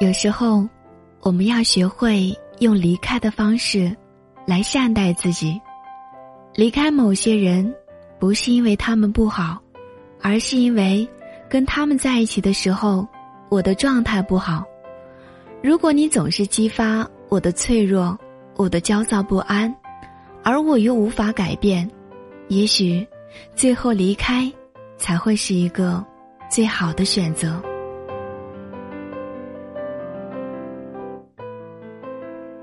有时候我们要学会用离开的方式来善待自己。离开某些人不是因为他们不好而是因为跟他们在一起的时候我的状态不好。如果你总是激发我的脆弱我的焦躁不安而我又无法改变也许最后离开才会是一个最好的选择。